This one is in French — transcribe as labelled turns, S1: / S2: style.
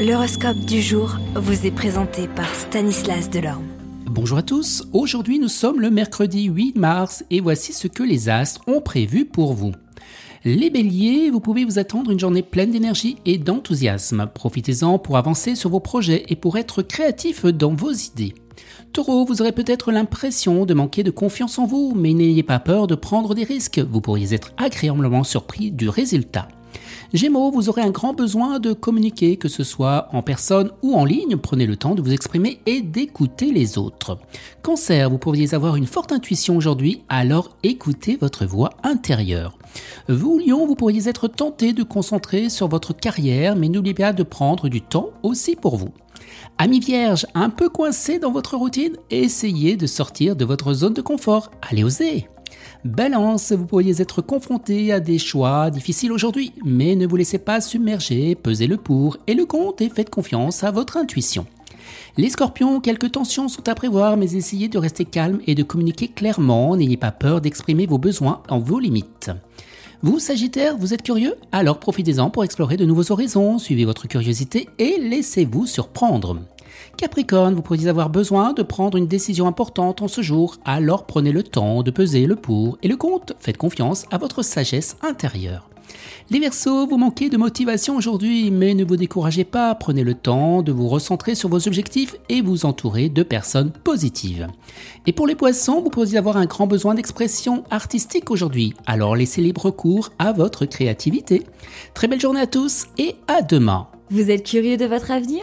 S1: L'horoscope du jour vous est présenté par Stanislas Delorme.
S2: Bonjour à tous, aujourd'hui nous sommes le mercredi 8 mars et voici ce que les astres ont prévu pour vous. Les béliers, vous pouvez vous attendre une journée pleine d'énergie et d'enthousiasme. Profitez-en pour avancer sur vos projets et pour être créatif dans vos idées. Taureau, vous aurez peut-être l'impression de manquer de confiance en vous, mais n'ayez pas peur de prendre des risques, vous pourriez être agréablement surpris du résultat. Gémeaux, vous aurez un grand besoin de communiquer, que ce soit en personne ou en ligne. Prenez le temps de vous exprimer et d'écouter les autres. Cancer, vous pourriez avoir une forte intuition aujourd'hui, alors écoutez votre voix intérieure. Vous, Lion, vous pourriez être tenté de concentrer sur votre carrière, mais n'oubliez pas de prendre du temps aussi pour vous. Ami Vierge, un peu coincé dans votre routine, essayez de sortir de votre zone de confort. Allez oser Balance, vous pourriez être confronté à des choix difficiles aujourd'hui, mais ne vous laissez pas submerger, pesez le pour et le contre et faites confiance à votre intuition. Les scorpions, quelques tensions sont à prévoir, mais essayez de rester calme et de communiquer clairement, n'ayez pas peur d'exprimer vos besoins en vos limites. Vous, Sagittaire, vous êtes curieux? Alors profitez-en pour explorer de nouveaux horizons, suivez votre curiosité et laissez-vous surprendre. Capricorne, vous pourriez avoir besoin de prendre une décision importante en ce jour, alors prenez le temps de peser le pour et le contre. Faites confiance à votre sagesse intérieure. Les Verseaux, vous manquez de motivation aujourd'hui, mais ne vous découragez pas, prenez le temps de vous recentrer sur vos objectifs et vous entourer de personnes positives. Et pour les Poissons, vous pourriez avoir un grand besoin d'expression artistique aujourd'hui, alors laissez libre cours à votre créativité. Très belle journée à tous et à demain.
S3: Vous êtes curieux de votre avenir?